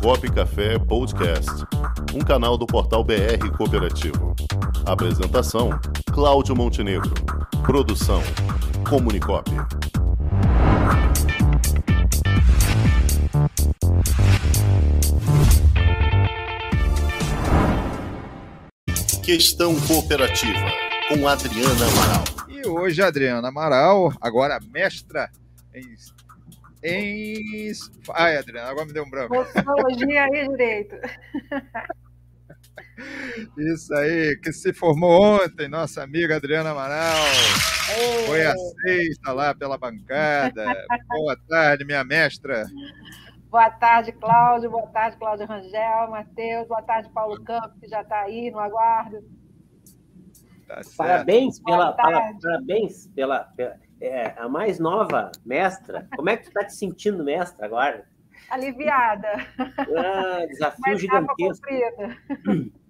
Comunicop Café Podcast, um canal do portal BR Cooperativo. Apresentação: Cláudio Montenegro. Produção: Comunicop. Questão Cooperativa, com Adriana Amaral. E hoje, Adriana Amaral, agora mestra em. Em... Ai, Adriana, agora me deu um branco. Sociologia e Direito. Isso aí, que se formou ontem, nossa amiga Adriana Amaral. Foi aceita lá pela bancada. Boa tarde, minha mestra. Boa tarde, Cláudio. Boa tarde, Cláudio Rangel, Matheus. Boa tarde, Paulo Campos, que já está aí no aguardo. Tá parabéns pela, pela, parabéns pela, pela é, a mais nova mestra. Como é que tu está te sentindo, mestra, agora? Aliviada. Ah, desafio gigantesco.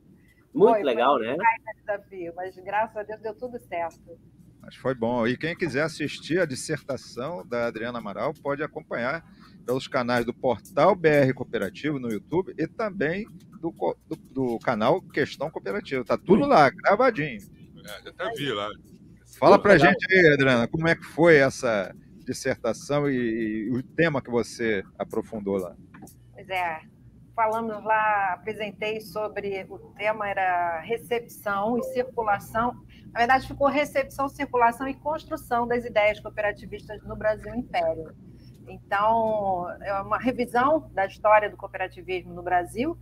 Muito foi, legal, foi né? desafio, mas graças a Deus deu tudo certo. Mas foi bom. E quem quiser assistir a dissertação da Adriana Amaral pode acompanhar pelos canais do Portal BR Cooperativo no YouTube e também do, do, do canal Questão Cooperativa. Tá tudo lá, gravadinho. É, já até vi lá. Fala pra gente aí, Adriana, como é que foi essa dissertação e, e o tema que você aprofundou lá? Pois é, falamos lá, apresentei sobre o tema era recepção e circulação. Na verdade, ficou recepção, circulação e construção das ideias cooperativistas no Brasil Império. Então, é uma revisão da história do cooperativismo no Brasil,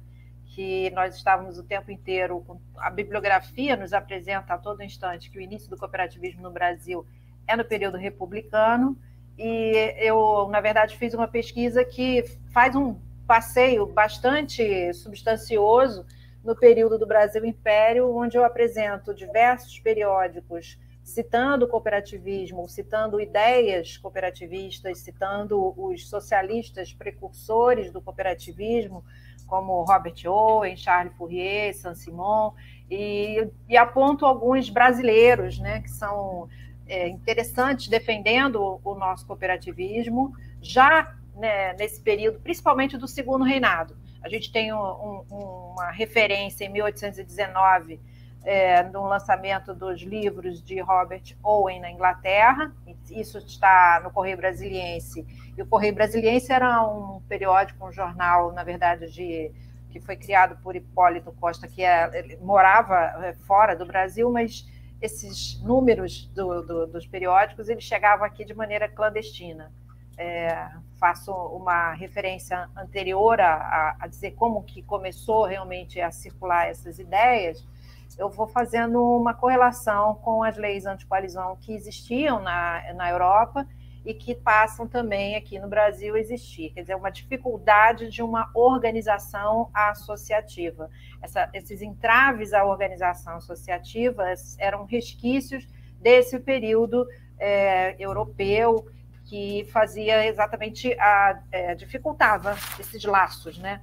que nós estávamos o tempo inteiro, a bibliografia nos apresenta a todo instante que o início do cooperativismo no Brasil é no período republicano, e eu, na verdade, fiz uma pesquisa que faz um passeio bastante substancioso no período do Brasil Império, onde eu apresento diversos periódicos citando o cooperativismo, citando ideias cooperativistas, citando os socialistas precursores do cooperativismo, como Robert Owen, Charles Fourier, Saint-Simon, e, e, aponto alguns brasileiros né, que são é, interessantes defendendo o nosso cooperativismo, já né, nesse período, principalmente do segundo reinado. A gente tem um, um, uma referência em 1819 é, no lançamento dos livros de Robert Owen na Inglaterra. Isso está no Correio Brasiliense. E o Correio Brasiliense era um periódico, um jornal, na verdade, de que foi criado por Hipólito Costa, que é, morava é, fora do Brasil, mas esses números do, do, dos periódicos eles chegavam aqui de maneira clandestina. É, faço uma referência anterior a, a, dizer como que começou realmente a circular essas ideias, eu vou fazendo uma correlação com as leis anti-coalizão que existiam na, na Europa e que passam também aqui no Brasil a existir. Quer dizer, uma dificuldade de uma organização associativa. Essa, esses entraves à organização associativa eram resquícios desse período é, europeu que fazia exatamente a é, dificultava esses laços, né?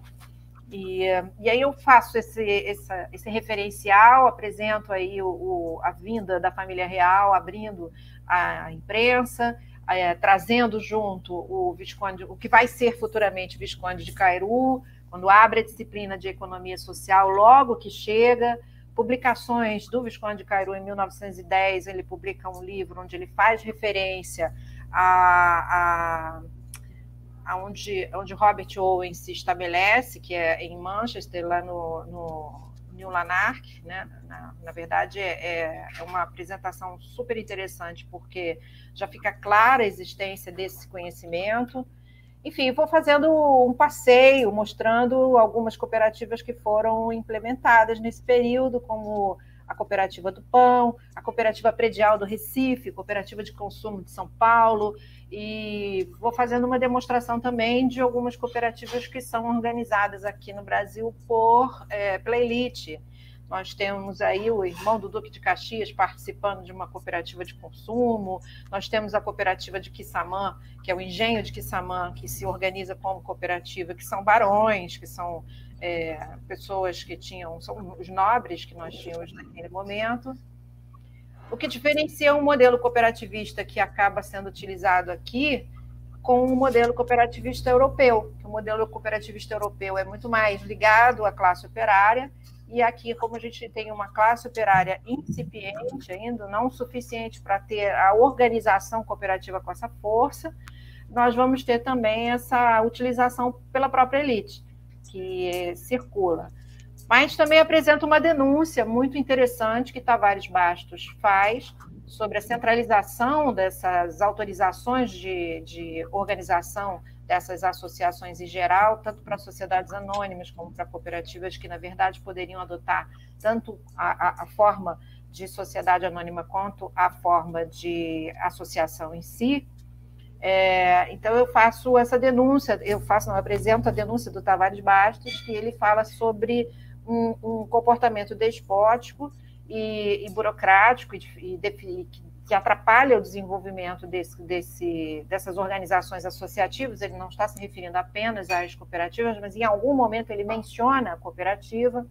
E, e aí eu faço esse, esse, esse referencial, apresento aí o, o, a vinda da família real, abrindo a imprensa, é, trazendo junto o Visconde, o que vai ser futuramente Visconde de Cairu, quando abre a disciplina de economia social, logo que chega, publicações do Visconde de Cairu em 1910, ele publica um livro onde ele faz referência a, a onde, onde Robert Owen se estabelece, que é em Manchester, lá no, no New Lanark, né? Na, na verdade, é, é, uma apresentação super interessante, porque já fica clara a existência desse conhecimento. Enfim, vou fazendo um passeio, mostrando algumas cooperativas que foram implementadas nesse período, como a Cooperativa do Pão, a Cooperativa Predial do Recife, Cooperativa de Consumo de São Paulo, e vou fazendo uma demonstração também de algumas cooperativas que são organizadas aqui no Brasil por é, pela elite. Nós temos aí o irmão do Duque de Caxias participando de uma cooperativa de consumo, nós temos a cooperativa de Quissamã, que é o engenho de Quissamã, que se organiza como cooperativa, que são barões, que são é, pessoas que tinham, são os nobres que nós tínhamos naquele momento. O que diferencia um modelo cooperativista que acaba sendo utilizado aqui com o modelo cooperativista europeu. O modelo cooperativista europeu é muito mais ligado à classe operária, e aqui, como a gente tem uma classe operária incipiente ainda, não suficiente para ter a organização cooperativa com essa força, nós vamos ter também essa utilização pela própria elite, que circula. Mas também apresenta uma denúncia muito interessante que Tavares Bastos faz sobre a centralização dessas autorizações de, de organização dessas associações em geral, tanto para sociedades anônimas como para cooperativas que, na verdade, poderiam adotar tanto a, a, a forma de sociedade anônima quanto a forma de associação em si. É, então, eu faço essa denúncia, eu faço, não, eu apresento a denúncia do Tavares Bastos, que ele fala sobre um, um comportamento despótico e, e burocrático e, e, que atrapalha o desenvolvimento desse, desse, dessas organizações associativas. Ele não está se referindo apenas às cooperativas, mas em algum momento ele menciona a cooperativa.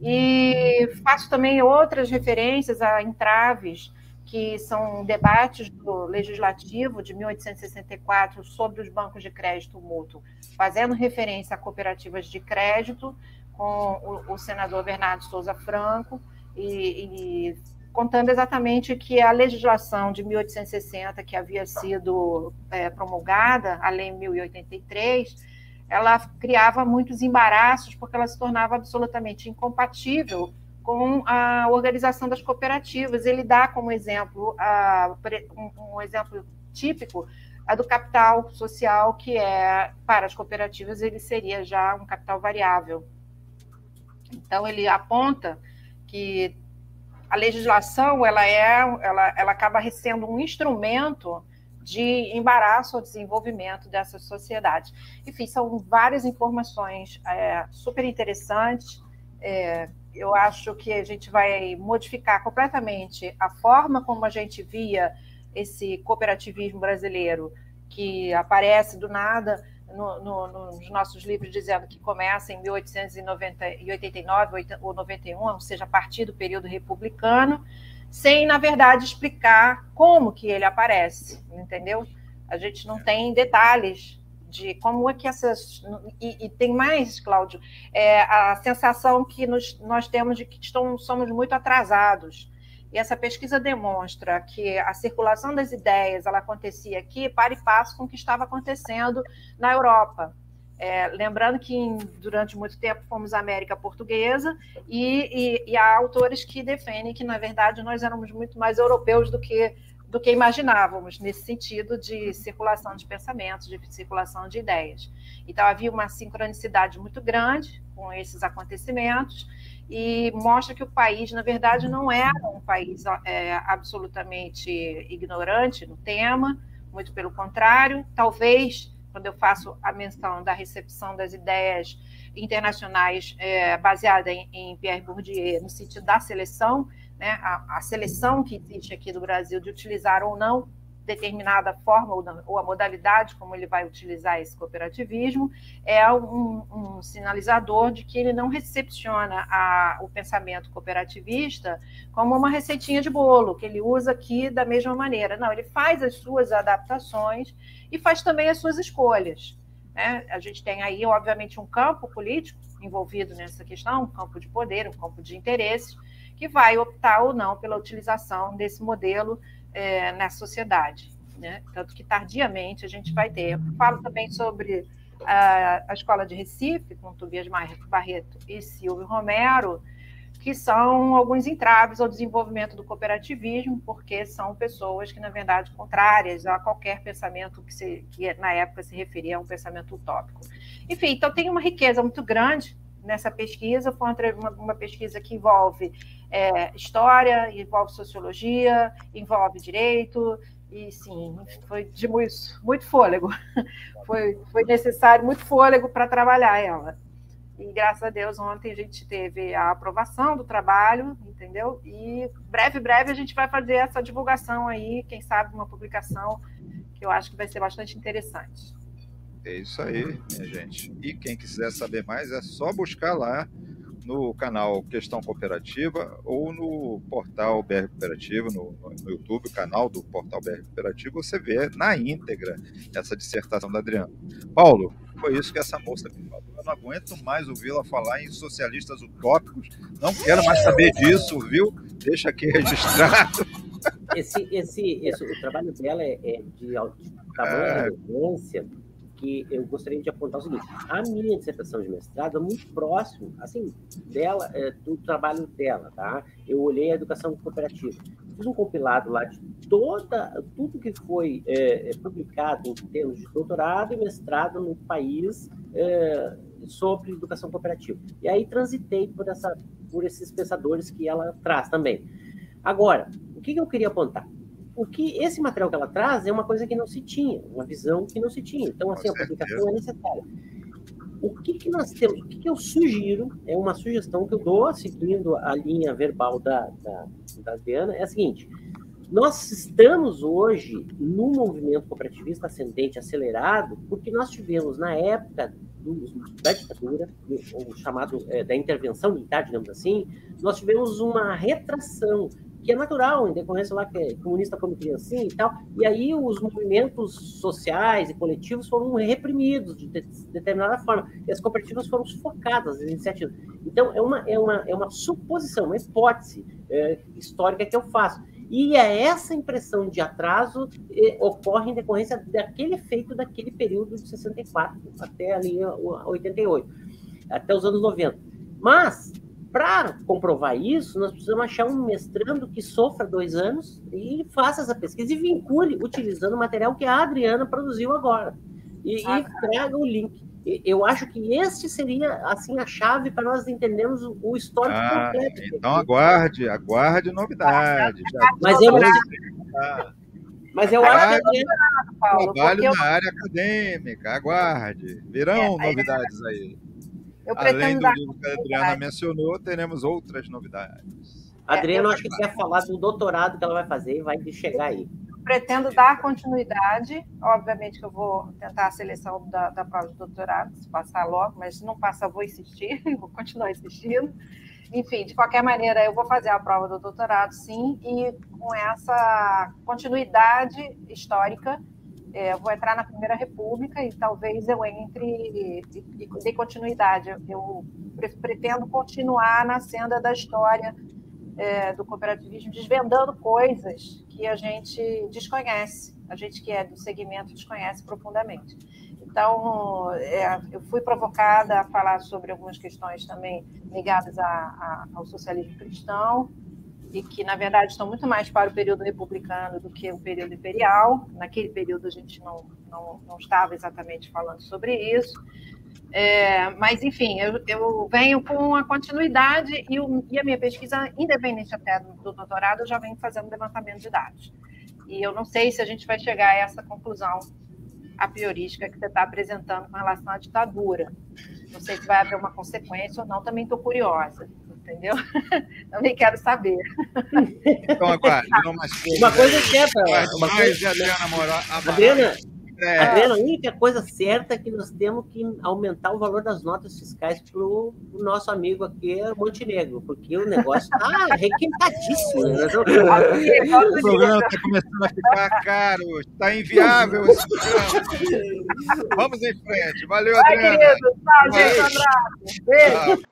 E faço também outras referências a entraves, que são debates do Legislativo de 1864 sobre os bancos de crédito mútuo, fazendo referência a cooperativas de crédito, com o, o senador Bernardo Souza Franco, e, e contando exatamente que a legislação de 1860, que havia sido é, promulgada, a Lei 1083, ela criava muitos embaraços, porque ela se tornava absolutamente incompatível com a organização das cooperativas. Ele dá como exemplo, um, exemplo típico, a do capital social, que é, para as cooperativas, ele seria já um capital variável. Então, ele aponta que a legislação ela é, ela, ela acaba sendo um instrumento de embaraço ao desenvolvimento dessas sociedades. Enfim, são várias informações é, super interessantes. É, eu acho que a gente vai modificar completamente a forma como a gente via esse cooperativismo brasileiro, que aparece do nada no, no, nos nossos livros dizendo que começa em 1889 ou 91, ou seja, a partir do período republicano, sem, na verdade, explicar como que ele aparece, entendeu? A gente não tem detalhes de como é que essas. E, e tem mais, Cláudio, é, a sensação que nos, nós temos de que estão, somos muito atrasados e essa pesquisa demonstra que a circulação das ideias ela acontecia aqui para e passo com o que estava acontecendo na Europa. É, lembrando que em, durante muito tempo fomos América Portuguesa e, e, e, há autores que defendem que, na verdade, nós éramos muito mais europeus do que, do que imaginávamos, nesse sentido de circulação de pensamentos, de circulação de ideias. Então, havia uma sincronicidade muito grande com esses acontecimentos e mostra que o país, na verdade, não era um país é, absolutamente ignorante no tema, muito pelo contrário. Talvez, quando eu faço a menção da recepção das ideias internacionais é, baseada em, em, Pierre Bourdieu, no sentido da seleção, né, a, a seleção que existe aqui do Brasil de utilizar ou não determinada forma ou, a modalidade como ele vai utilizar esse cooperativismo, é um, um sinalizador de que ele não recepciona a, o pensamento cooperativista como uma receitinha de bolo, que ele usa aqui da mesma maneira. Não, ele faz as suas adaptações e faz também as suas escolhas. Né? A gente tem aí, obviamente, um campo político envolvido nessa questão, um campo de poder, um campo de interesses, que vai optar ou não pela utilização desse modelo é, na sociedade. Né? Tanto que tardiamente a gente vai ter. Eu falo também sobre a, a Escola de Recife, com Tobias Barreto e Silvio Romero, que são alguns entraves ao desenvolvimento do cooperativismo, porque são pessoas que, na verdade, contrárias a qualquer pensamento que, se, que na época se referia a um pensamento utópico. Enfim, então tem uma riqueza muito grande nessa pesquisa. Foi uma, uma pesquisa que envolve é, história, envolve sociologia, envolve direito, e sim, foi de muito, muito fôlego. Foi, foi necessário muito fôlego para trabalhar ela. E graças a Deus, ontem a gente teve a aprovação do trabalho, entendeu? E breve, breve a gente vai fazer essa divulgação aí, quem sabe uma publicação que eu acho que vai ser bastante interessante. É isso aí, minha gente. E quem quiser saber mais, é só buscar lá no canal Questão Cooperativa ou no portal BR Cooperativo, no, no YouTube, canal do portal BR Cooperativo, você vê na íntegra essa dissertação da Adriana. Paulo, foi isso que essa moça me falou. Eu não aguento mais ouvi-la falar em socialistas utópicos, não quero mais saber disso, viu? Deixa aqui registrado. Esse, esse, esse, o trabalho dela é, é de, de tamanha é... que eu gostaria de apontar o seguinte: a minha dissertação de mestrado é muito próximo, assim, dela, é, do trabalho dela, tá? Eu olhei a educação cooperativa, fiz um compilado lá de toda, tudo que foi é, é publicado em termos de doutorado e mestrado no país é, sobre educação cooperativa. E aí transitei por, essa, por esses pensadores que ela traz também. Agora, o que, que eu queria apontar? O que esse material que ela traz é uma coisa que não se tinha, uma visão que não se tinha. Então, assim, a publicação é necessária. O que, que nós temos, o que, que eu sugiro, é uma sugestão que eu dou, seguindo a linha verbal da, da, da Adriana, é a seguinte: nós estamos hoje num movimento cooperativista ascendente acelerado, porque nós tivemos, na época do, da ditadura, o chamado é, da intervenção militar, digamos assim, nós tivemos uma retração que é natural, em decorrência lá que é comunista como criancinha e tal, e aí os movimentos sociais e coletivos foram reprimidos de, determinada forma, e as cooperativas foram sufocadas, as iniciativas. Então, é uma, é uma, é uma suposição, uma hipótese é, histórica que eu faço. E é essa impressão de atraso eh, ocorre em decorrência daquele efeito daquele período de 64 até ali 88, até os anos 90. Mas para comprovar isso, nós precisamos achar um mestrando que sofra dois anos e faça essa pesquisa e vincule utilizando o material que a Adriana produziu agora. E, ah, e traga o link. Eu acho que este seria assim a chave para nós entendermos o histórico ah, completo. Então aguarde, aguarde novidades. Mas eu, mas eu acho que trabalho na área acadêmica, aguarde. Virão é, novidades aí. Eu Além do livro que a Adriana mencionou, teremos outras novidades. A Adriana, é, acho que quer falar do doutorado que ela vai fazer e vai chegar aí. Pretendo dar continuidade. Obviamente que eu vou tentar a seleção da, da prova de doutorado, se passar logo, mas se não passar, vou insistir, vou continuar insistindo. Enfim, de qualquer maneira, eu vou fazer a prova do doutorado, sim, e com essa continuidade histórica é, vou entrar na Primeira República e talvez eu entre e, e dê continuidade. Eu, pretendo continuar na senda da história é, do cooperativismo, desvendando coisas que a gente desconhece, a gente que é do segmento desconhece profundamente. Então, é, eu fui provocada a falar sobre algumas questões também ligadas a, a, ao socialismo cristão, e que, na verdade, estão muito mais para o período republicano do que o período imperial. Naquele período, a gente não, não, não estava exatamente falando sobre isso. É, mas, enfim, eu, eu, venho com a continuidade e, o, e, a minha pesquisa, independente até do, do, doutorado, eu já venho fazendo levantamento de dados. E eu não sei se a gente vai chegar a essa conclusão a priorística que você está apresentando com relação à ditadura. Não sei se vai haver uma consequência ou não, também estou curiosa entendeu? Também quero saber. Então, aguarde, Uma coisa é certa. Uma coisa... Adriana, é. Adriana, a única coisa certa é que nós temos que aumentar o valor das notas fiscais para o nosso amigo aqui, Montenegro, porque o negócio está requentadíssimo. Né? o programa está começando a ficar caro, está inviável esse programa. Vamos em frente. Valeu, Adriana. Ai, querido. Tchau, gente. Um abraço. Beijo.